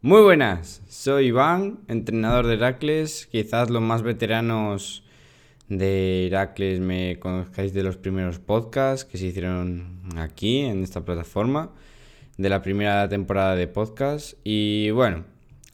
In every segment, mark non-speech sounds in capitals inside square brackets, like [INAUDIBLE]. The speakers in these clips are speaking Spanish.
Muy buenas, soy Iván, entrenador de Heracles. Quizás los más veteranos de Heracles me conozcáis de los primeros podcasts que se hicieron aquí en esta plataforma, de la primera temporada de podcast. Y bueno,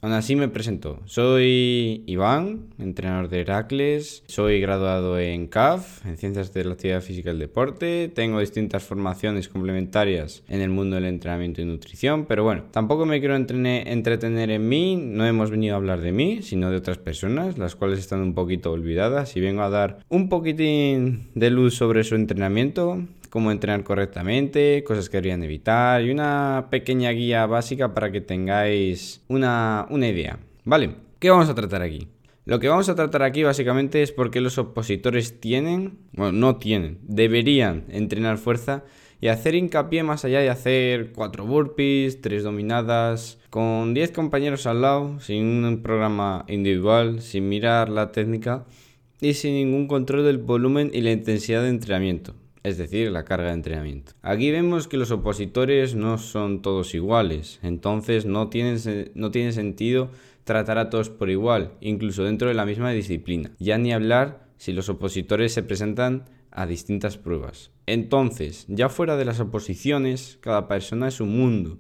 Aún así me presento. Soy Iván, entrenador de Heracles. Soy graduado en CAF, en Ciencias de la Actividad Física y el Deporte. Tengo distintas formaciones complementarias en el mundo del entrenamiento y nutrición. Pero bueno, tampoco me quiero entretener en mí. No hemos venido a hablar de mí, sino de otras personas, las cuales están un poquito olvidadas. Y vengo a dar un poquitín de luz sobre su entrenamiento, cómo entrenar correctamente, cosas que deberían evitar y una pequeña guía básica para que tengáis una, idea. Vale, ¿qué vamos a tratar aquí? Lo que vamos a tratar aquí básicamente es por qué los opositores tienen, bueno, no tienen, deberían entrenar fuerza y hacer hincapié más allá de hacer 4 burpees, 3 dominadas, con 10 compañeros al lado, sin un programa individual, sin mirar la técnica y sin ningún control del volumen y la intensidad de entrenamiento es decir, la carga de entrenamiento. Aquí vemos que los opositores no son todos iguales, entonces no tiene, no tiene sentido tratar a todos por igual, incluso dentro de la misma disciplina. Ya ni hablar si los opositores se presentan a distintas pruebas. Entonces, ya fuera de las oposiciones, cada persona es un mundo,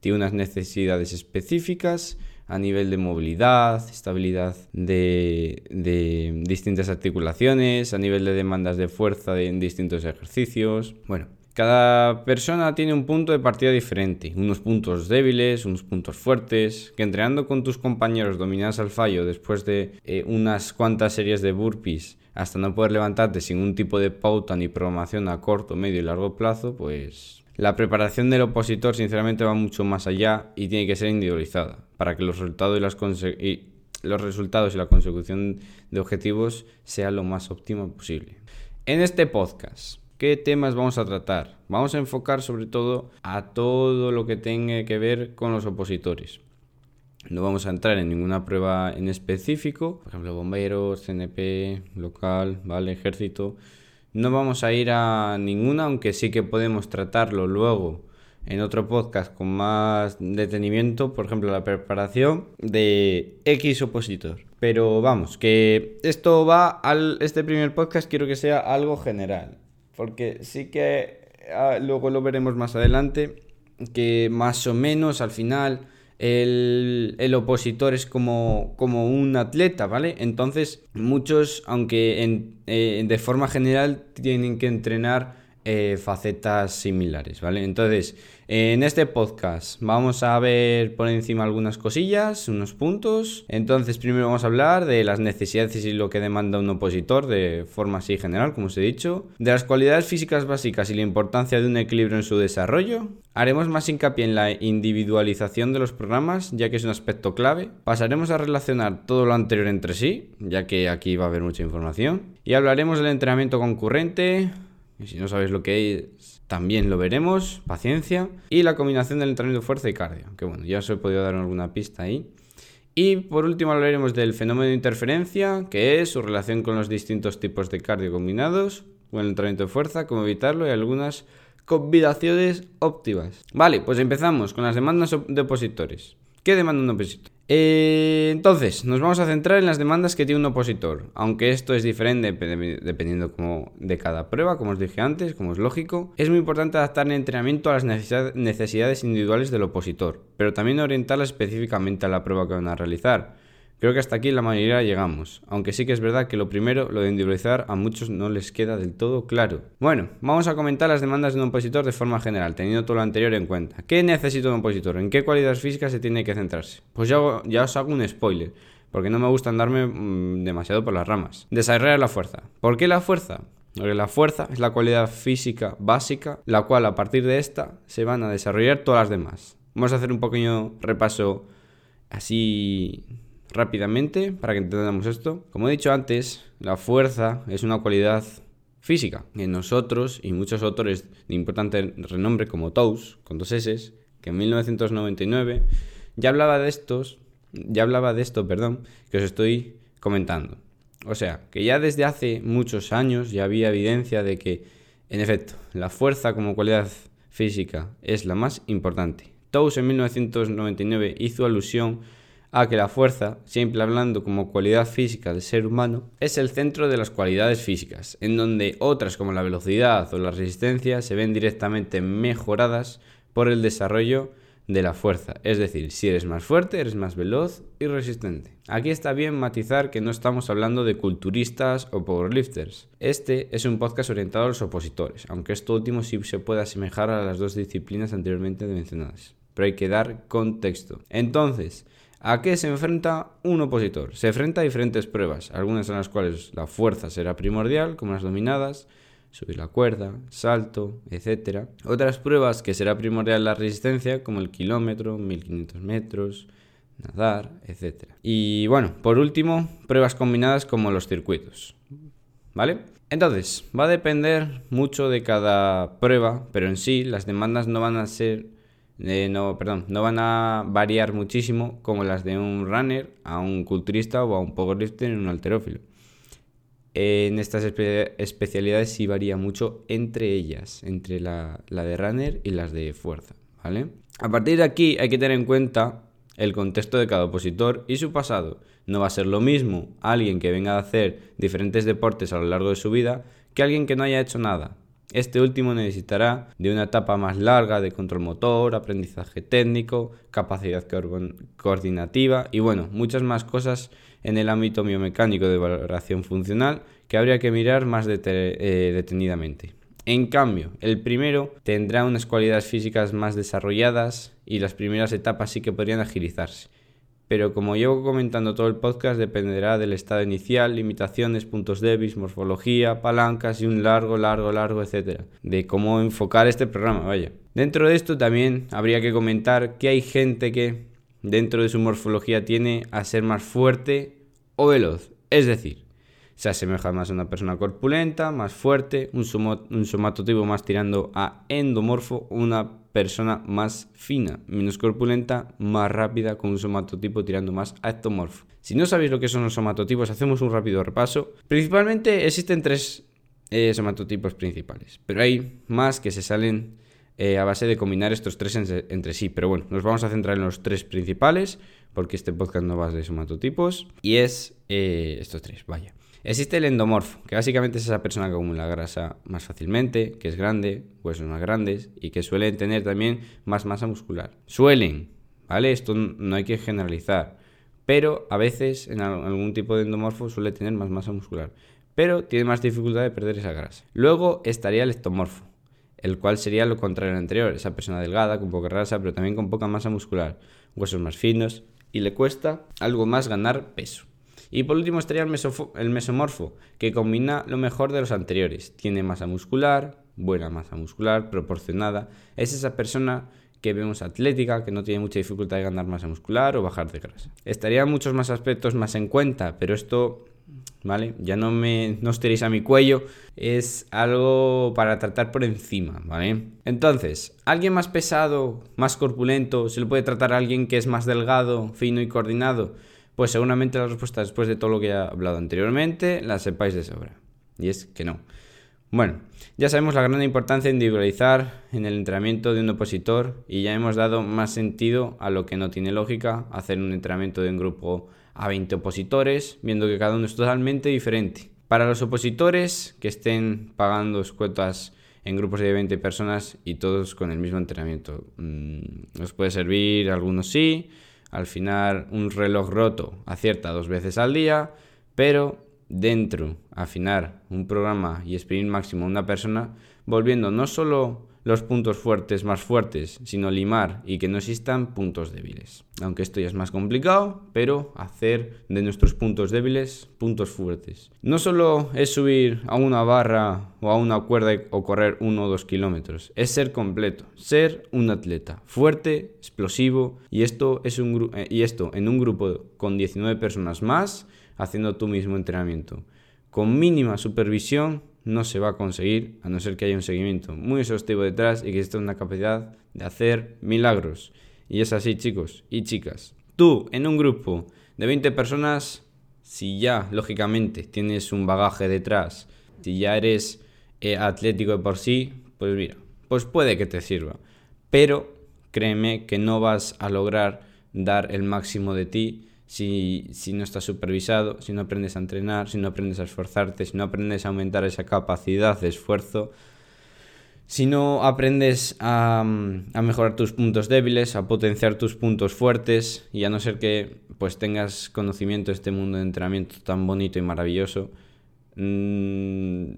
tiene unas necesidades específicas, a nivel de movilidad, estabilidad de, distintas articulaciones, a nivel de demandas de fuerza en distintos ejercicios. Bueno, cada persona tiene un punto de partida diferente, unos puntos débiles, unos puntos fuertes, que entrenando con tus compañeros dominados al fallo después de eh, unas cuantas series de burpees hasta no poder levantarte sin un tipo de pauta ni programación a corto, medio y largo plazo, pues la preparación del opositor sinceramente va mucho más allá y tiene que ser individualizada para que los resultados y, las los resultados y la consecución de objetivos sea lo más óptimo posible. En este podcast, ¿qué temas vamos a tratar? Vamos a enfocar sobre todo a todo lo que tenga que ver con los opositores. No vamos a entrar en ninguna prueba en específico, por ejemplo, bomberos, CNP, local, ¿vale? Ejército. No vamos a ir a ninguna, aunque sí que podemos tratarlo luego en otro podcast con más detenimiento, por ejemplo, la preparación de X opositor. Pero vamos, que esto va al. Este primer podcast quiero que sea algo general. Porque sí que ah, luego lo veremos más adelante. Que más o menos al final el, opositor es como, como, un atleta, ¿vale? Entonces, muchos, aunque eh, de forma general, tienen que entrenar eh, facetas similares, ¿vale? Entonces, en este podcast vamos a ver por encima algunas cosillas, unos puntos. Entonces, primero vamos a hablar de las necesidades y lo que demanda un opositor de forma así general, como os he dicho. De las cualidades físicas básicas y la importancia de un equilibrio en su desarrollo. Haremos más hincapié en la individualización de los programas, ya que es un aspecto clave. Pasaremos a relacionar todo lo anterior entre sí, ya que aquí va a haber mucha información. Y hablaremos del entrenamiento concurrente, y si no sabéis lo que es, también lo veremos, paciencia. Y la combinación del entrenamiento de fuerza y cardio, que bueno, ya os he podido dar alguna pista ahí. Y por último hablaremos del fenómeno de interferencia, que es su relación con los distintos tipos de cardio combinados, con el entrenamiento de fuerza, cómo evitarlo y algunas combinaciones óptimas. Vale, pues empezamos con las demandas de opositores. ¿Qué demanda un opositor? Eh, entonces, nos vamos a centrar en las demandas que tiene un opositor, aunque esto es diferente dependiendo de cada prueba, como os dije antes, como es lógico. Es muy importante adaptar el entrenamiento a las necesidades individuales del opositor, pero también orientarlas específicamente a la prueba que van a realizar. Creo que hasta aquí la mayoría llegamos, aunque sí que es verdad que lo primero, lo de individualizar, a muchos no les queda del todo claro. Bueno, vamos a comentar las demandas de un opositor de forma general, teniendo todo lo anterior en cuenta. ¿Qué necesita un opositor? ¿En qué cualidades físicas se tiene que centrarse? Pues ya, os hago un spoiler, porque no me gusta andarme mm, demasiado por las ramas. Desarrollar la fuerza. ¿Por qué la fuerza? Porque la fuerza es la cualidad física básica, la cual a partir de esta se van a desarrollar todas las demás. Vamos a hacer un pequeño repaso así rápidamente para que entendamos esto. Como he dicho antes, la fuerza es una cualidad física. En nosotros y muchos autores de importante renombre como Tous, con dos S, que en 1999 ya hablaba de estos, ya hablaba de esto, perdón, que os estoy comentando. O sea, que ya desde hace muchos años ya había evidencia de que, en efecto, la fuerza como cualidad física es la más importante. Tous en 1999 hizo alusión a que la fuerza, siempre hablando como cualidad física del ser humano, es el centro de las cualidades físicas, en donde otras como la velocidad o la resistencia se ven directamente mejoradas por el desarrollo de la fuerza. Es decir, si eres más fuerte, eres más veloz y resistente. Aquí está bien matizar que no estamos hablando de culturistas o powerlifters. Este es un podcast orientado a los opositores, aunque esto último sí se puede asemejar a las dos disciplinas anteriormente mencionadas. Pero hay que dar contexto. Entonces, ¿A qué se enfrenta un opositor? Se enfrenta a diferentes pruebas, algunas en las cuales la fuerza será primordial, como las dominadas, subir la cuerda, salto, etc. Otras pruebas que será primordial la resistencia, como el kilómetro, 1500 metros, nadar, etc. Y bueno, por último, pruebas combinadas como los circuitos. ¿Vale? Entonces, va a depender mucho de cada prueba, pero en sí las demandas no van a ser eh, no, perdón, no van a variar muchísimo como las de un runner a un culturista o a un powerlifter en un alterófilo. En estas especialidades sí varía mucho entre ellas, entre la, la de runner y las de fuerza, ¿vale? A partir de aquí hay que tener en cuenta el contexto de cada opositor y su pasado. No va a ser lo mismo alguien que venga a hacer diferentes deportes a lo largo de su vida que alguien que no haya hecho nada. Este último necesitará de una etapa más larga de control motor, aprendizaje técnico, capacidad coordinativa y bueno, muchas más cosas en el ámbito biomecánico de valoración funcional que habría que mirar más eh, detenidamente. En cambio, el primero tendrá unas cualidades físicas más desarrolladas y las primeras etapas sí que podrían agilizarse pero como llevo comentando todo el podcast dependerá del estado inicial, limitaciones, puntos débiles, morfología, palancas y un largo, largo, largo, etcétera, de cómo enfocar este programa, vaya. Dentro de esto también habría que comentar que hay gente que dentro de su morfología tiene a ser más fuerte o veloz, es decir, se asemeja más a una persona corpulenta, más fuerte, un, un somatotipo más tirando a endomorfo, una persona más fina, menos corpulenta, más rápida, con un somatotipo tirando más a ectomorfo. Si no sabéis lo que son los somatotipos, hacemos un rápido repaso. Principalmente existen tres eh, somatotipos principales, pero hay más que se salen eh, a base de combinar estos tres entre sí. Pero bueno, nos vamos a centrar en los tres principales, porque este podcast no va de somatotipos, y es eh, estos tres, vaya. Existe el endomorfo, que básicamente es esa persona que acumula grasa más fácilmente, que es grande, huesos más grandes y que suelen tener también más masa muscular. Suelen, ¿vale? Esto no hay que generalizar, pero a veces en algún tipo de endomorfo suele tener más masa muscular, pero tiene más dificultad de perder esa grasa. Luego estaría el ectomorfo, el cual sería lo contrario al anterior, esa persona delgada, con poca grasa, pero también con poca masa muscular, huesos más finos y le cuesta algo más ganar peso. Y por último estaría el, mesomorfo, que combina lo mejor de los anteriores. Tiene masa muscular, buena masa muscular, proporcionada. Es esa persona que vemos atlética, que no tiene mucha dificultad de ganar masa muscular o bajar de grasa. Estarían muchos más aspectos más en cuenta, pero esto, ¿vale? Ya no me no os tiréis a mi cuello, es algo para tratar por encima, ¿vale? Entonces, alguien más pesado, más corpulento, se le puede tratar a alguien que es más delgado, fino y coordinado. Pues seguramente la respuesta después de todo lo que he hablado anteriormente la sepáis de sobra. Y es que no. Bueno, ya sabemos la gran importancia de individualizar en el entrenamiento de un opositor y ya hemos dado más sentido a lo que no tiene lógica hacer un entrenamiento de un grupo a 20 opositores, viendo que cada uno es totalmente diferente. Para los opositores que estén pagando cuotas en grupos de 20 personas y todos con el mismo entrenamiento, mm, os puede servir, algunos sí, al final, un reloj roto acierta dos veces al día, pero dentro, afinar un programa y sprint máximo una persona, volviendo no solo los puntos fuertes más fuertes, sino limar y que no existan puntos débiles. Aunque esto ya es más complicado, pero hacer de nuestros puntos débiles puntos fuertes. No solo es subir a una barra o a una cuerda o correr uno o dos kilómetros, es ser completo, ser un atleta fuerte, explosivo y esto, es un eh, y esto en un grupo con 19 personas más haciendo tu mismo entrenamiento. Con mínima supervisión no se va a conseguir a no ser que haya un seguimiento muy exhaustivo detrás y que exista una capacidad de hacer milagros. Y es así, chicos y chicas. Tú, en un grupo de 20 personas, si ya, lógicamente, tienes un bagaje detrás, si ya eres eh, atlético de por sí, pues mira, pues puede que te sirva. Pero créeme que no vas a lograr dar el máximo de ti si, no estás supervisado, si no aprendes a entrenar, si no aprendes a esforzarte, si no aprendes a aumentar esa capacidad de esfuerzo, si no aprendes a, mejorar tus puntos débiles, a potenciar tus puntos fuertes y a no ser que pues tengas conocimiento de este mundo de entrenamiento tan bonito y maravilloso, mm,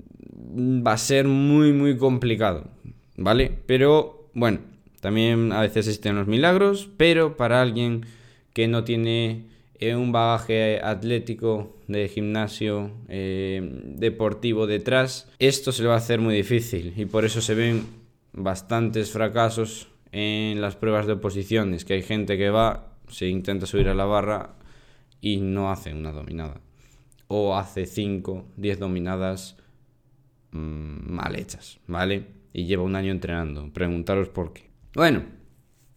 va a ser muy muy complicado, ¿vale? Pero bueno, también a veces existen los milagros, pero para alguien que no tiene un bagaje atlético de gimnasio eh, deportivo detrás, esto se le va a hacer muy difícil y por eso se ven bastantes fracasos en las pruebas de oposiciones, que hay gente que va, se intenta subir a la barra y no hace una dominada. O hace 5, 10 dominadas mm, mal hechas, ¿vale? Y lleva un año entrenando. Preguntaros por qué. Bueno,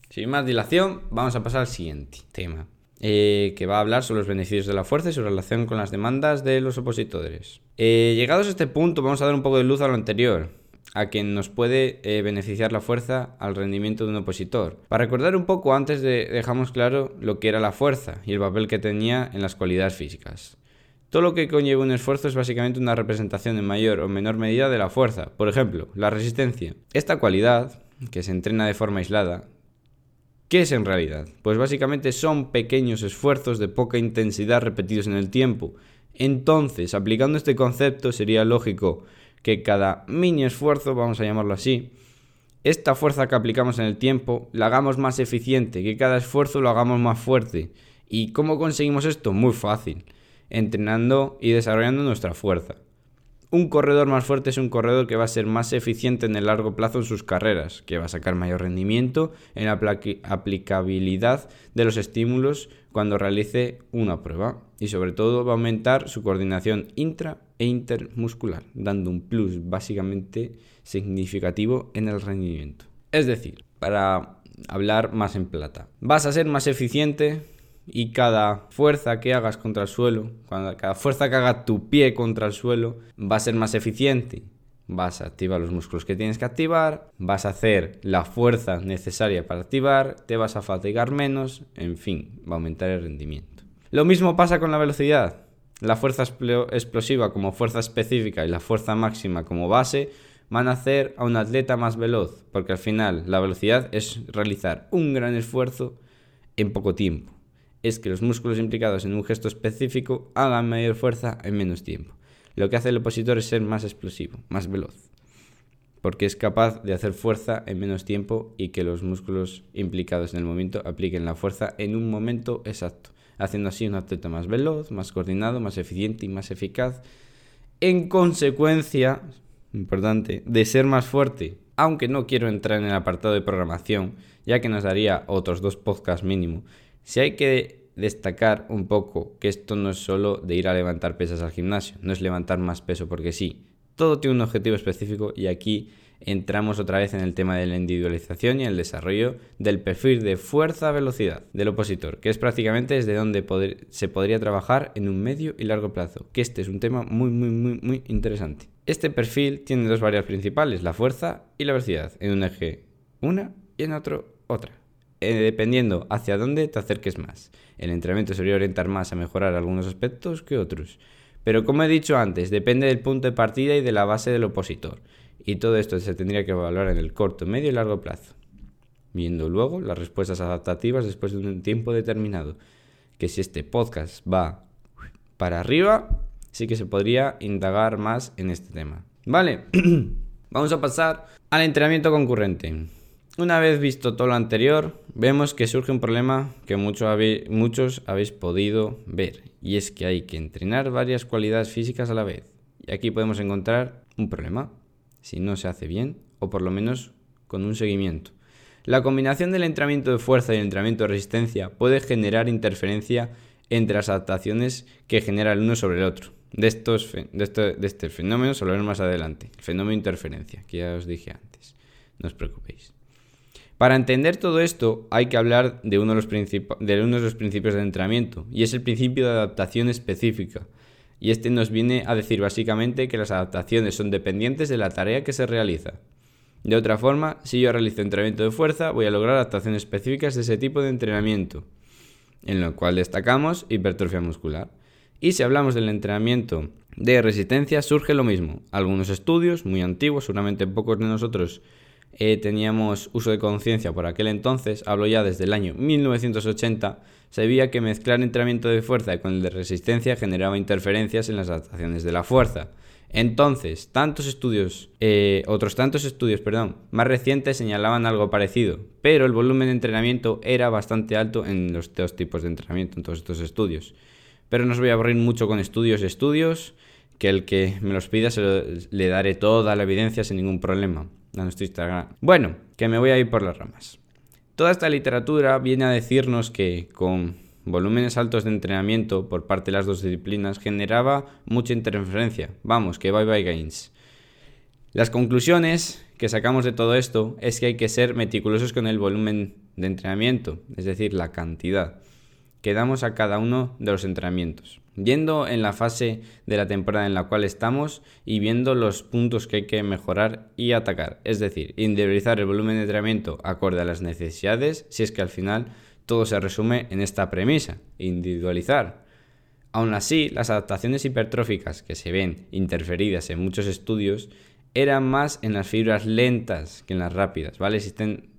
sin más dilación, vamos a pasar al siguiente tema. Eh, que va a hablar sobre los beneficios de la fuerza y su relación con las demandas de los opositores. Eh, llegados a este punto, vamos a dar un poco de luz a lo anterior, a quien nos puede eh, beneficiar la fuerza al rendimiento de un opositor. Para recordar un poco, antes de, dejamos claro lo que era la fuerza y el papel que tenía en las cualidades físicas. Todo lo que conlleva un esfuerzo es básicamente una representación en mayor o menor medida de la fuerza. Por ejemplo, la resistencia. Esta cualidad, que se entrena de forma aislada, ¿Qué es en realidad? Pues básicamente son pequeños esfuerzos de poca intensidad repetidos en el tiempo. Entonces, aplicando este concepto, sería lógico que cada mini esfuerzo, vamos a llamarlo así, esta fuerza que aplicamos en el tiempo la hagamos más eficiente, que cada esfuerzo lo hagamos más fuerte. ¿Y cómo conseguimos esto? Muy fácil, entrenando y desarrollando nuestra fuerza. Un corredor más fuerte es un corredor que va a ser más eficiente en el largo plazo en sus carreras, que va a sacar mayor rendimiento en la aplicabilidad de los estímulos cuando realice una prueba y sobre todo va a aumentar su coordinación intra e intermuscular, dando un plus básicamente significativo en el rendimiento. Es decir, para hablar más en plata, vas a ser más eficiente y cada fuerza que hagas contra el suelo, cada fuerza que haga tu pie contra el suelo, va a ser más eficiente. Vas a activar los músculos que tienes que activar, vas a hacer la fuerza necesaria para activar, te vas a fatigar menos, en fin, va a aumentar el rendimiento. Lo mismo pasa con la velocidad. La fuerza explosiva como fuerza específica y la fuerza máxima como base van a hacer a un atleta más veloz, porque al final la velocidad es realizar un gran esfuerzo en poco tiempo es que los músculos implicados en un gesto específico hagan mayor fuerza en menos tiempo. Lo que hace el opositor es ser más explosivo, más veloz, porque es capaz de hacer fuerza en menos tiempo y que los músculos implicados en el momento apliquen la fuerza en un momento exacto, haciendo así un atleta más veloz, más coordinado, más eficiente y más eficaz. En consecuencia, importante, de ser más fuerte, aunque no quiero entrar en el apartado de programación, ya que nos daría otros dos podcasts mínimo, si hay que destacar un poco que esto no es solo de ir a levantar pesas al gimnasio, no es levantar más peso porque sí. Todo tiene un objetivo específico y aquí entramos otra vez en el tema de la individualización y el desarrollo del perfil de fuerza-velocidad del opositor, que es prácticamente desde donde se podría trabajar en un medio y largo plazo, que este es un tema muy, muy, muy, muy interesante. Este perfil tiene dos variables principales, la fuerza y la velocidad, en un eje una y en otro otra. Eh, dependiendo hacia dónde te acerques más. El entrenamiento se orientar más a mejorar algunos aspectos que otros. Pero como he dicho antes, depende del punto de partida y de la base del opositor. Y todo esto se tendría que evaluar en el corto, medio y largo plazo. Viendo luego las respuestas adaptativas después de un tiempo determinado. Que si este podcast va para arriba, sí que se podría indagar más en este tema. Vale. [CLEARS THROAT] Vamos a pasar al entrenamiento concurrente. Una vez visto todo lo anterior, vemos que surge un problema que muchos habéis, muchos habéis podido ver, y es que hay que entrenar varias cualidades físicas a la vez. Y aquí podemos encontrar un problema, si no se hace bien, o por lo menos con un seguimiento. La combinación del entrenamiento de fuerza y el entrenamiento de resistencia puede generar interferencia entre las adaptaciones que genera el uno sobre el otro. De, estos, de, este, fenómeno se más adelante, el fenómeno de interferencia, que ya os dije antes. No os preocupéis. Para entender todo esto hay que hablar de uno, de, los de uno de los principios del entrenamiento, y es el principio de adaptación específica. Y este nos viene a decir básicamente que las adaptaciones son dependientes de la tarea que se realiza. De otra forma, si yo realizo entrenamiento de fuerza, voy a lograr adaptaciones específicas de ese tipo de entrenamiento, en lo cual destacamos hipertrofia muscular. Y si hablamos del entrenamiento de resistencia, surge lo mismo. Algunos estudios, muy antiguos, seguramente pocos de nosotros eh, teníamos uso de conciencia por aquel entonces, hablo ya desde el año 1980, se veía que mezclar entrenamiento de fuerza con el de resistencia generaba interferencias en las adaptaciones de la fuerza. Entonces, tantos estudios, eh, otros tantos estudios, perdón, más recientes señalaban algo parecido, pero el volumen de entrenamiento era bastante alto en los dos tipos de entrenamiento, en todos estos estudios. Pero no os voy a aburrir mucho con estudios y estudios, que el que me los pida se le daré toda la evidencia sin ningún problema a nuestro Instagram. Bueno, que me voy a ir por las ramas. Toda esta literatura viene a decirnos que con volúmenes altos de entrenamiento por parte de las dos disciplinas generaba mucha interferencia. Vamos, que bye bye gains. Las conclusiones que sacamos de todo esto es que hay que ser meticulosos con el volumen de entrenamiento, es decir, la cantidad que damos a cada uno de los entrenamientos. Yendo en la fase de la temporada en la cual estamos y viendo los puntos que hay que mejorar y atacar, es decir, individualizar el volumen de entrenamiento acorde a las necesidades, si es que al final todo se resume en esta premisa, individualizar. Aún así, las adaptaciones hipertróficas que se ven interferidas en muchos estudios eran más en las fibras lentas que en las rápidas, ¿vale? Existen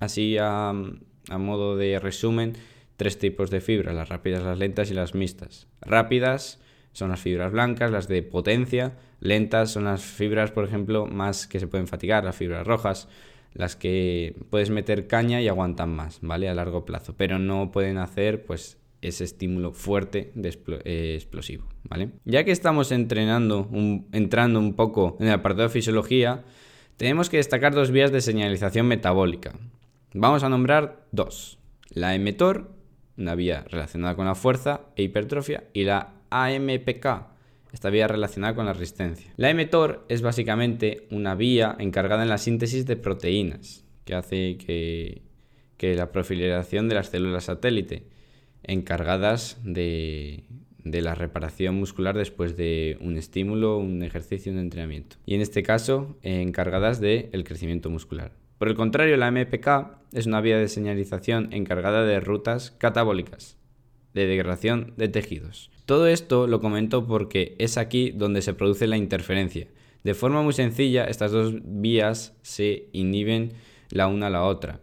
así a, a modo de resumen tres tipos de fibras, las rápidas, las lentas y las mixtas. Rápidas son las fibras blancas, las de potencia, lentas son las fibras, por ejemplo, más que se pueden fatigar, las fibras rojas, las que puedes meter caña y aguantan más, ¿vale? A largo plazo, pero no pueden hacer pues ese estímulo fuerte de eh, explosivo, ¿vale? Ya que estamos entrenando, entrando un poco en el apartado de fisiología, tenemos que destacar dos vías de señalización metabólica. Vamos a nombrar dos. La mTOR, una vía relacionada con la fuerza e hipertrofia, y la AMPK, esta vía relacionada con la resistencia. La mTOR es básicamente una vía encargada en la síntesis de proteínas, que hace que, la proliferación de las células satélite, encargadas de, la reparación muscular después de un estímulo, un ejercicio, un entrenamiento. Y en este caso, encargadas del crecimiento muscular. Por el contrario, la MPK es una vía de señalización encargada de rutas catabólicas, de degradación de tejidos. Todo esto lo comento porque es aquí donde se produce la interferencia. De forma muy sencilla, estas dos vías se inhiben la una a la otra.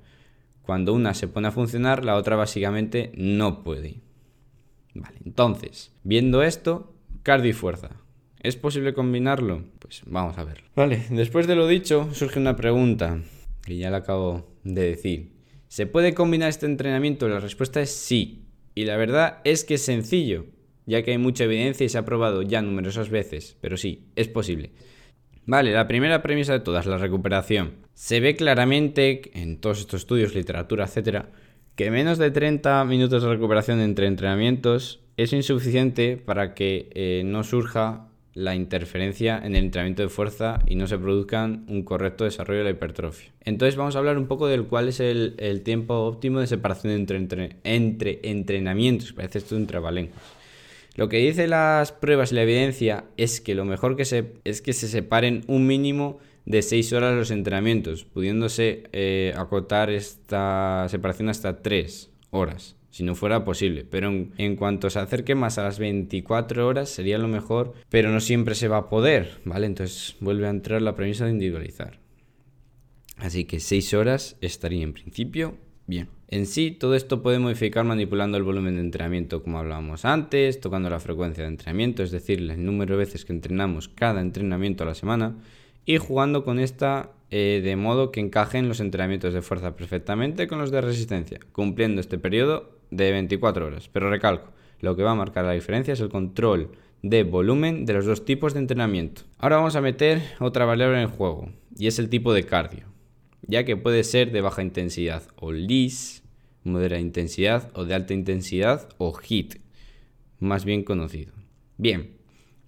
Cuando una se pone a funcionar, la otra básicamente no puede. Vale, entonces, viendo esto, cardio y fuerza. ¿Es posible combinarlo? Pues vamos a verlo. Vale, después de lo dicho, surge una pregunta, que ya la acabo de decir. ¿Se puede combinar este entrenamiento? La respuesta es sí. Y la verdad es que es sencillo ya que hay mucha evidencia y se ha probado ya numerosas veces, pero sí, es posible. Vale, la primera premisa de todas, la recuperación. Se ve claramente en todos estos estudios, literatura, etcétera, que menos de 30 minutos de recuperación entre entrenamientos es insuficiente para que eh, no surja la interferencia en el entrenamiento de fuerza y no se produzcan un correcto desarrollo de la hipertrofia. Entonces vamos a hablar un poco del cuál es el, tiempo óptimo de separación entre, entre, entre entrenamientos, parece esto un trabalenguas. Lo que dice las pruebas y la evidencia es que lo mejor que se, es que se separen un mínimo de 6 horas los entrenamientos, pudiéndose eh, acotar esta separación hasta 3 horas, si no fuera posible. Pero en, cuanto se acerque más a las 24 horas sería lo mejor, pero no siempre se va a poder, ¿vale? Entonces vuelve a entrar la premisa de individualizar. Así que 6 horas estaría en principio bien. En sí, todo esto puede modificar manipulando el volumen de entrenamiento como hablábamos antes, tocando la frecuencia de entrenamiento, es decir, el número de veces que entrenamos cada entrenamiento a la semana, y jugando con esta eh, de modo que encajen los entrenamientos de fuerza perfectamente con los de resistencia, cumpliendo este periodo de 24 horas. Pero recalco, lo que va a marcar la diferencia es el control de volumen de los dos tipos de entrenamiento. Ahora vamos a meter otra variable en el juego, y es el tipo de cardio, ya que puede ser de baja intensidad o LIS, moderada intensidad o de alta intensidad o HIT, más bien conocido. Bien,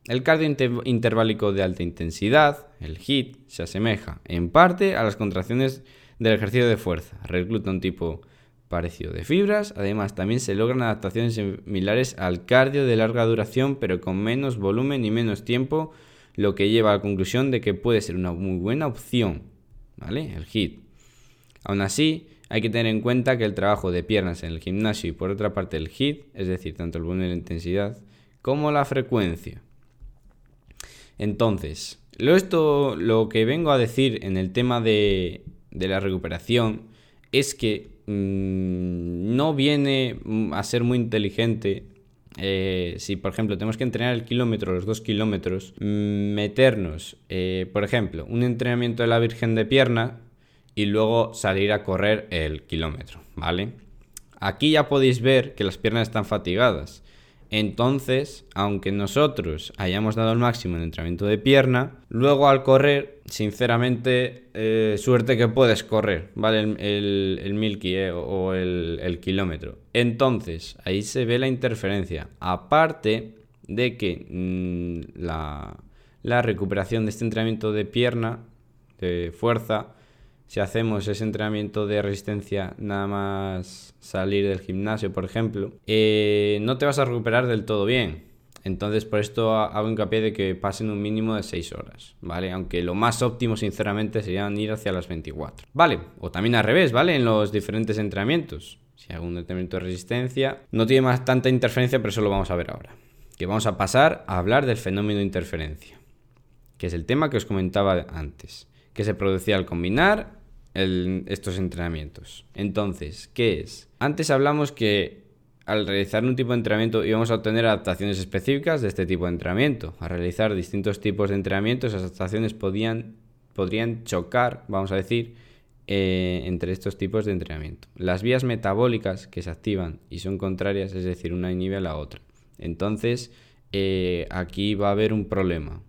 el cardio interválico de alta intensidad, el HIT, se asemeja en parte a las contracciones del ejercicio de fuerza. Recluta un tipo parecido de fibras. Además, también se logran adaptaciones similares al cardio de larga duración, pero con menos volumen y menos tiempo, lo que lleva a la conclusión de que puede ser una muy buena opción, ¿vale? El HIT. Aún así, hay que tener en cuenta que el trabajo de piernas en el gimnasio y por otra parte el HIT, es decir, tanto el volumen y la intensidad, como la frecuencia. Entonces, lo, esto, lo que vengo a decir en el tema de la recuperación es que Mm, no viene a ser muy inteligente eh, si, por ejemplo, tenemos que entrenar el kilómetro, los dos kilómetros, mm, meternos, eh, por ejemplo, un entrenamiento de la Virgen de pierna y luego salir a correr el kilómetro, ¿vale? Aquí ya podéis ver que las piernas están fatigadas. Entonces, aunque nosotros hayamos dado el máximo en entrenamiento de pierna, luego al correr, sinceramente, eh, suerte que puedes correr, ¿vale? El, el, milky eh, o el, kilómetro. Entonces, ahí se ve la interferencia. Aparte de que mm, la recuperación de este entrenamiento de pierna, de fuerza, si hacemos ese entrenamiento de resistencia nada más salir del gimnasio, por ejemplo, eh, no te vas a recuperar del todo bien. Entonces, por esto hago hincapié de que pasen un mínimo de 6 horas, ¿vale? Aunque lo más óptimo, sinceramente, sería ir hacia las 24, ¿vale? O también al revés, ¿vale? En los diferentes entrenamientos. Si hago un entrenamiento de resistencia, no tiene más tanta interferencia, pero eso lo vamos a ver ahora. Que vamos a pasar a hablar del fenómeno de interferencia, que es el tema que os comentaba antes, que se producía al combinar estos entrenamientos. Entonces, ¿qué es? Antes hablamos que al realizar un tipo de entrenamiento íbamos a obtener adaptaciones específicas de este tipo de entrenamiento. Al realizar distintos tipos de entrenamientos, esas adaptaciones podían, podrían chocar, vamos a decir, eh, entre estos tipos de entrenamiento. Las vías metabólicas que se activan y son contrarias, es decir, una inhibe a la otra. Entonces, eh, aquí va a haber un problema.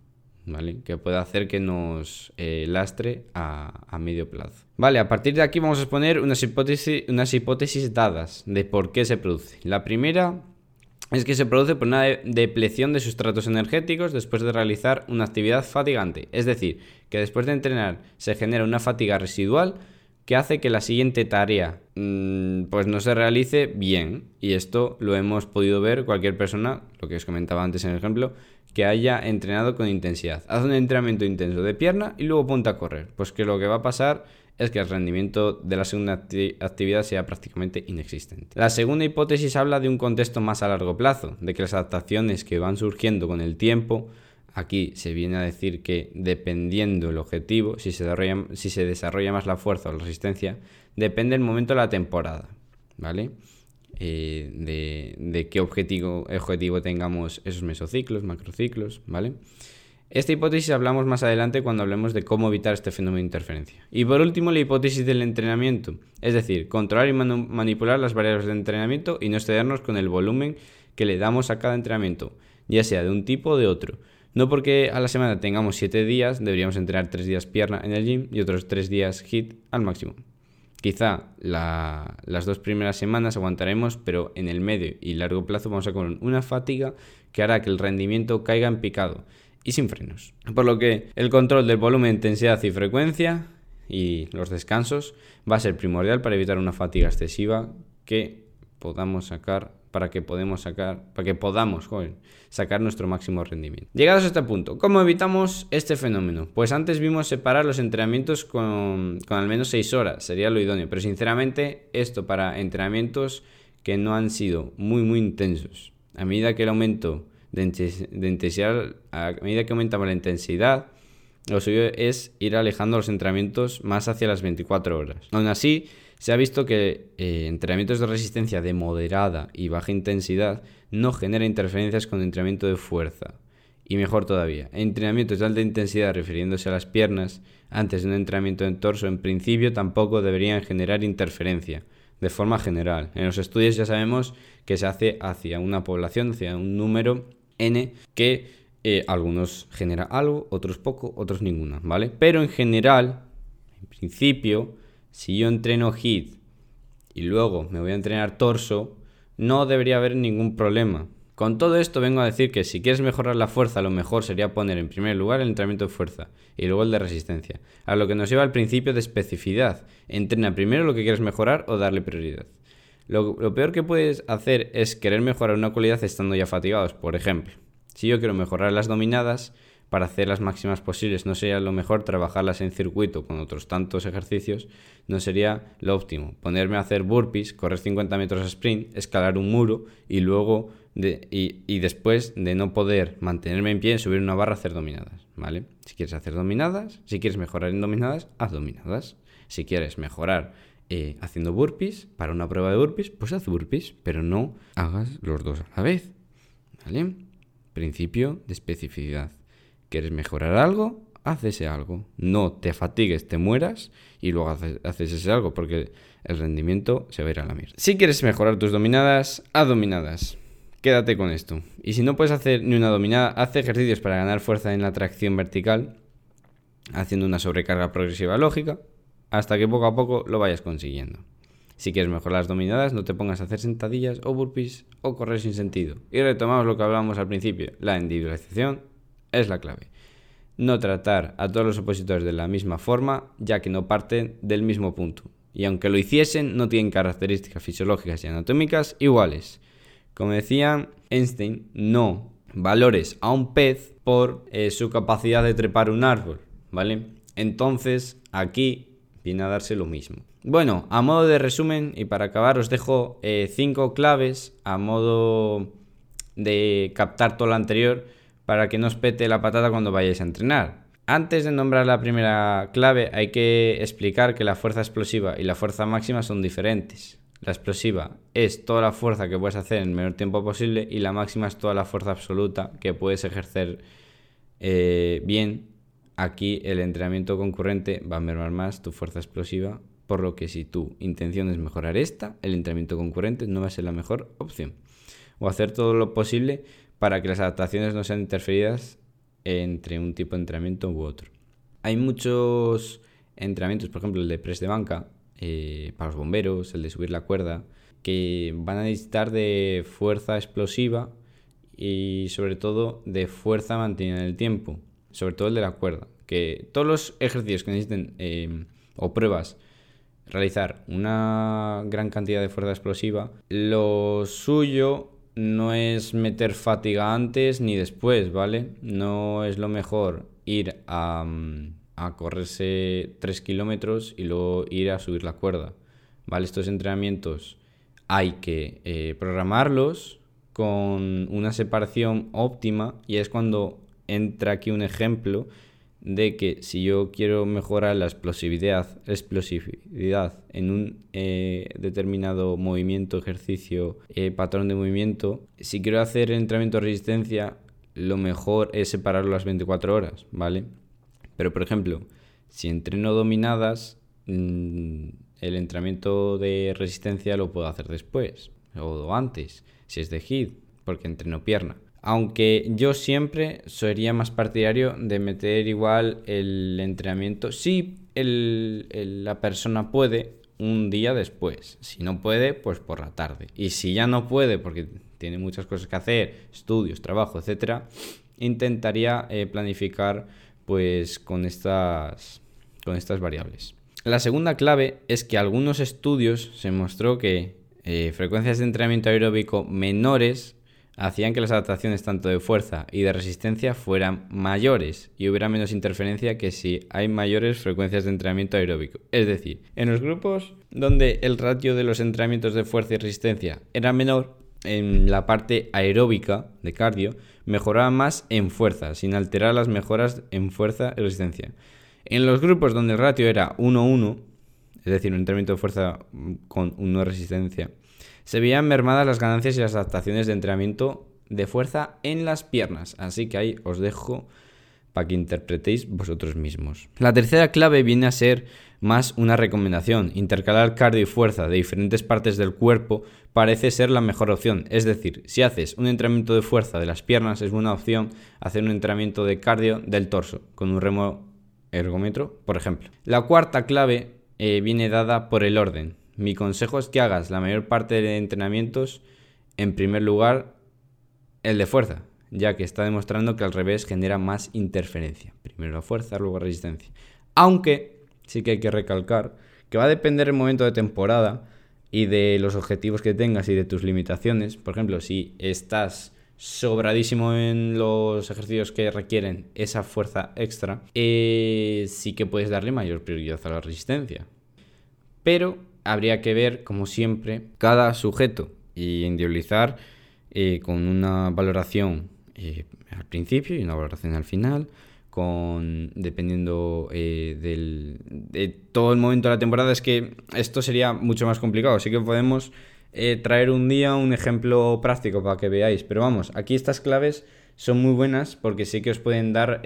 Que puede hacer que nos eh, lastre a, medio plazo. Vale, a partir de aquí vamos a exponer unas hipótesis, unas hipótesis dadas de por qué se produce. La primera es que se produce por una depleción de sustratos energéticos después de realizar una actividad fatigante. Es decir, que después de entrenar se genera una fatiga residual que hace que la siguiente tarea mm, pues no se realice bien. Y esto lo hemos podido ver cualquier persona, lo que os comentaba antes en el ejemplo, que haya entrenado con intensidad. Haz un entrenamiento intenso de pierna y luego ponte a correr. Pues que lo que va a pasar es que el rendimiento de la segunda actividad sea prácticamente inexistente. La segunda hipótesis habla de un contexto más a largo plazo, de que las adaptaciones que van surgiendo con el tiempo, aquí se viene a decir que dependiendo el objetivo, si se desarrolla, más la fuerza o la resistencia, depende el momento de la temporada, ¿vale? Eh, de, qué objetivo, objetivo tengamos esos mesociclos, macrociclos, ¿vale? Esta hipótesis hablamos más adelante cuando hablemos de cómo evitar este fenómeno de interferencia. Y por último, la hipótesis del entrenamiento, es decir, controlar y manipular las variables de entrenamiento y no excedernos con el volumen que le damos a cada entrenamiento, ya sea de un tipo o de otro. No porque a la semana tengamos 7 días, deberíamos entrenar 3 días pierna en el gym y otros 3 días HIT al máximo. Quizá las dos primeras semanas aguantaremos, pero en el medio y largo plazo vamos a con una fatiga que hará que el rendimiento caiga en picado y sin frenos. Por lo que el control del volumen, intensidad y frecuencia y los descansos va a ser primordial para evitar una fatiga excesiva que podamos sacar para que podemos sacar, para que podamos sacar nuestro máximo rendimiento. Llegados a este punto, ¿cómo evitamos este fenómeno? Pues antes vimos separar los entrenamientos con, al menos 6 horas, sería lo idóneo, pero sinceramente esto para entrenamientos que no han sido muy muy intensos. A medida que el aumento de, intensidad, a medida que aumentamos la intensidad, lo suyo es ir alejando los entrenamientos más hacia las 24 horas. Aún así, se ha visto que eh, entrenamientos de resistencia de moderada y baja intensidad no genera interferencias con entrenamiento de fuerza Y mejor todavía, entrenamientos de alta intensidad refiriéndose a las piernas antes de un entrenamiento en torso en principio tampoco deberían generar interferencia de forma general. En los estudios ya sabemos que se hace hacia una población, hacia un número n que eh, algunos genera algo, otros poco, otros ninguna, ¿vale? Pero en general, en principio, si yo entreno HIT y luego me voy a entrenar torso, no debería haber ningún problema. Con todo esto vengo a decir que si quieres mejorar la fuerza, lo mejor sería poner en primer lugar el entrenamiento de fuerza y luego el de resistencia. A lo que nos lleva al principio de especificidad. Entrena primero lo que quieres mejorar o darle prioridad. Lo, peor que puedes hacer es querer mejorar una cualidad estando ya fatigados. Por ejemplo, si yo quiero mejorar las dominadas, para hacer las máximas posibles, no sería lo mejor trabajarlas en circuito con otros tantos ejercicios, no sería lo óptimo. Ponerme a hacer burpees, correr 50 metros a sprint, escalar un muro y luego, de, y, después de no poder mantenerme en pie, subir una barra, hacer dominadas, ¿vale? Si quieres hacer dominadas, si quieres mejorar en dominadas, haz dominadas. Si quieres mejorar eh, haciendo burpees, para una prueba de burpees, pues haz burpees, pero no hagas los dos a la vez, ¿vale? Principio de especificidad. ¿Quieres mejorar algo? Haz ese algo. No te fatigues, te mueras y luego haces, ese algo porque el rendimiento se va a ir a la mierda. Si quieres mejorar tus dominadas, haz dominadas. Quédate con esto. Y si no puedes hacer ni una dominada, haz ejercicios para ganar fuerza en la tracción vertical, haciendo una sobrecarga progresiva lógica, hasta que poco a poco lo vayas consiguiendo. Si quieres mejorar las dominadas, no te pongas a hacer sentadillas o burpees o correr sin sentido. Y retomamos lo que hablábamos al principio, la individualización es la clave. No tratar a todos los opositores de la misma forma, ya que no parten del mismo punto. Y aunque lo hiciesen, no tienen características fisiológicas y anatómicas iguales. Como decía Einstein, no valores a un pez por eh, su capacidad de trepar un árbol, ¿vale? Entonces, aquí viene a darse lo mismo. Bueno, a modo de resumen y para acabar os dejo eh, cinco claves a modo de captar todo lo anterior para que no os pete la patata cuando vayáis a entrenar. Antes de nombrar la primera clave hay que explicar que la fuerza explosiva y la fuerza máxima son diferentes. La explosiva es toda la fuerza que puedes hacer en el menor tiempo posible y la máxima es toda la fuerza absoluta que puedes ejercer eh, bien. Aquí el entrenamiento concurrente va a mermar más tu fuerza explosiva, por lo que si tu intención es mejorar esta, el entrenamiento concurrente no va a ser la mejor opción. O hacer todo lo posible para que las adaptaciones no sean interferidas entre un tipo de entrenamiento u otro. Hay muchos entrenamientos, por ejemplo el de press de banca, eh, para los bomberos, el de subir la cuerda, que van a necesitar de fuerza explosiva y sobre todo de fuerza mantenida en el tiempo, sobre todo el de la cuerda, que todos los ejercicios que necesiten eh, o pruebas realizar una gran cantidad de fuerza explosiva, lo suyo no es meter fatiga antes ni después, ¿vale? No es lo mejor ir a, mm, a correrse 3 kilómetros y luego ir a subir la cuerda, ¿vale? Estos entrenamientos hay que eh, programarlos con una separación óptima y es cuando entra aquí un ejemplo de que si yo quiero mejorar la explosividad, explosividad en un eh, determinado movimiento, ejercicio, eh, patrón de movimiento, si quiero hacer entrenamiento de resistencia, lo mejor es separarlo las 24 horas, ¿vale? Pero por ejemplo, si entreno dominadas, mm, el entrenamiento de resistencia lo puedo hacer después o antes, si es de HIIT, porque entreno pierna. Aunque yo siempre sería más partidario de meter igual el entrenamiento. Si la persona puede, un día después. Si no puede, pues por la tarde. Y si ya no puede, porque tiene muchas cosas que hacer, estudios, trabajo, etc., intentaría eh, planificar pues con estas, con estas variables. La segunda clave es que algunos estudios se mostró que eh, frecuencias de entrenamiento aeróbico menores hacían que las adaptaciones tanto de fuerza y de resistencia fueran mayores y hubiera menos interferencia que si hay mayores frecuencias de entrenamiento aeróbico. Es decir, en los grupos donde el ratio de los entrenamientos de fuerza y resistencia era menor, en la parte aeróbica de cardio mejoraba más en fuerza, sin alterar las mejoras en fuerza y resistencia. En los grupos donde el ratio era 1-1, es decir, un entrenamiento de fuerza con 1 de resistencia, se veían mermadas las ganancias y las adaptaciones de entrenamiento de fuerza en las piernas. Así que ahí os dejo para que interpretéis vosotros mismos. La tercera clave viene a ser más una recomendación. Intercalar cardio y fuerza de diferentes partes del cuerpo parece ser la mejor opción. Es decir, si haces un entrenamiento de fuerza de las piernas, es buena opción hacer un entrenamiento de cardio del torso, con un remo ergómetro, por ejemplo. La cuarta clave eh, viene dada por el orden. Mi consejo es que hagas la mayor parte de entrenamientos, en primer lugar, el de fuerza, ya que está demostrando que al revés genera más interferencia. Primero la fuerza, luego resistencia. Aunque sí que hay que recalcar que va a depender el momento de temporada y de los objetivos que tengas y de tus limitaciones. Por ejemplo, si estás sobradísimo en los ejercicios que requieren esa fuerza extra, eh, sí que puedes darle mayor prioridad a la resistencia. Pero habría que ver, como siempre, cada sujeto y individualizar eh, con una valoración eh, al principio y una valoración al final, con dependiendo eh, del, de todo el momento de la temporada, es que esto sería mucho más complicado. Así que podemos traer un día un ejemplo práctico para que veáis. Pero vamos, aquí estas claves son muy buenas porque sí que os pueden dar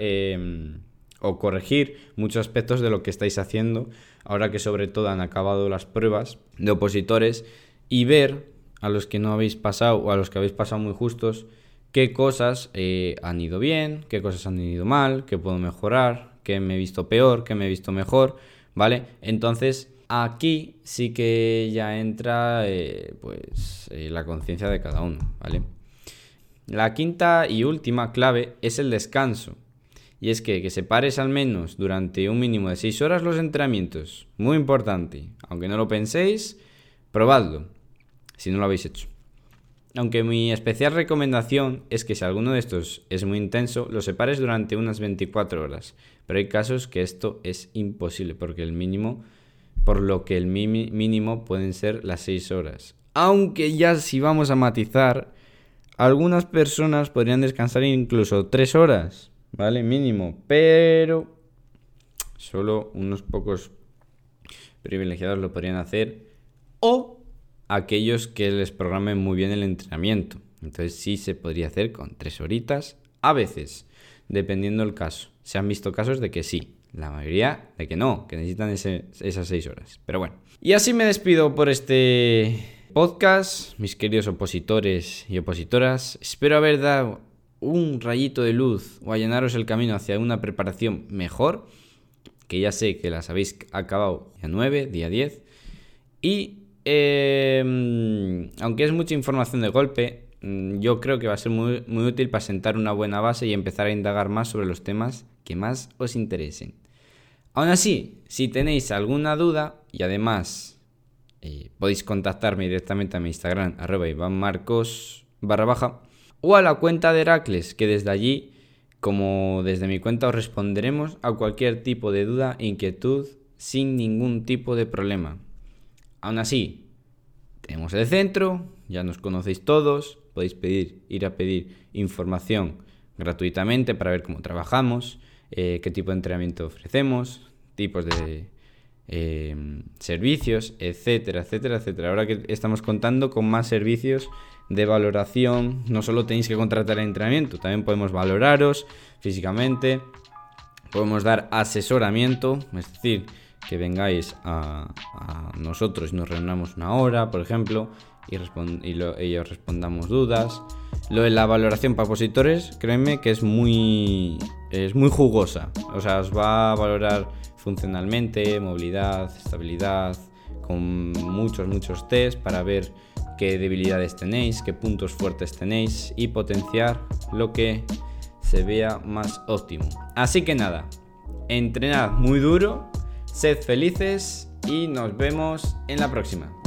o corregir muchos aspectos de lo que estáis haciendo, ahora que sobre todo han acabado las pruebas de opositores, y ver a los que no habéis pasado o a los que habéis pasado muy justos, qué cosas eh, han ido bien, qué cosas han ido mal, qué puedo mejorar, qué me he visto peor, qué me he visto mejor, ¿vale? Entonces, aquí sí que ya entra eh, pues eh, la conciencia de cada uno, ¿vale? La quinta y última clave es el descanso. Y es que, que separes al menos durante un mínimo de 6 horas los entrenamientos. Muy importante. Aunque no lo penséis, probadlo si no lo habéis hecho. Aunque mi especial recomendación es que si alguno de estos es muy intenso, lo separes durante unas 24 horas. Pero hay casos que esto es imposible, porque el mínimo, por lo que el mínimo pueden ser las 6 horas. Aunque ya si vamos a matizar, algunas personas podrían descansar incluso 3 horas, ¿vale? Mínimo. Pero solo unos pocos privilegiados lo podrían hacer. O aquellos que les programen muy bien el entrenamiento. Entonces sí se podría hacer con tres horitas, a veces, dependiendo del caso. Se han visto casos de que sí, la mayoría de que no, que necesitan esas seis horas. Pero bueno. Y así me despido por este podcast, mis queridos opositores y opositoras. Espero haber dado un rayito de luz o allanaros el camino hacia una preparación mejor, que ya sé que las habéis acabado día 9, día 10. Y Em, aunque es mucha información de golpe, mm, yo creo que va a ser muy, útil para sentar una buena base y empezar a indagar más sobre los temas que más os interesen. Aún así, si tenéis alguna duda y además eh, podéis contactarme directamente a mi Instagram, arroba Marcos barra baja, o a la cuenta de Heracles, que desde allí, como desde mi cuenta, os responderemos a cualquier tipo de duda e inquietud sin ningún tipo de problema. Aún así, tenemos el centro, ya nos conocéis todos, podéis pedir, ir a pedir información gratuitamente para ver cómo trabajamos, eh, qué tipo de entrenamiento ofrecemos, tipos de em, servicios, etcétera, etcétera, etcétera. Ahora que estamos contando con más servicios de valoración, no solo tenéis que contratar el entrenamiento, también podemos valoraros físicamente, podemos dar asesoramiento, es decir, que vengáis a, nosotros y nos reunamos una hora, por ejemplo, y, y ellos respondamos dudas. Lo de la valoración para opositores, créeme que es muy, es muy jugosa. O sea, os va a valorar funcionalmente, movilidad, estabilidad, con muchos, muchos test para ver qué debilidades tenéis, qué puntos fuertes tenéis y potenciar lo que se vea más óptimo. Así que nada, entrenad muy duro Sed felices y nos vemos en la próxima.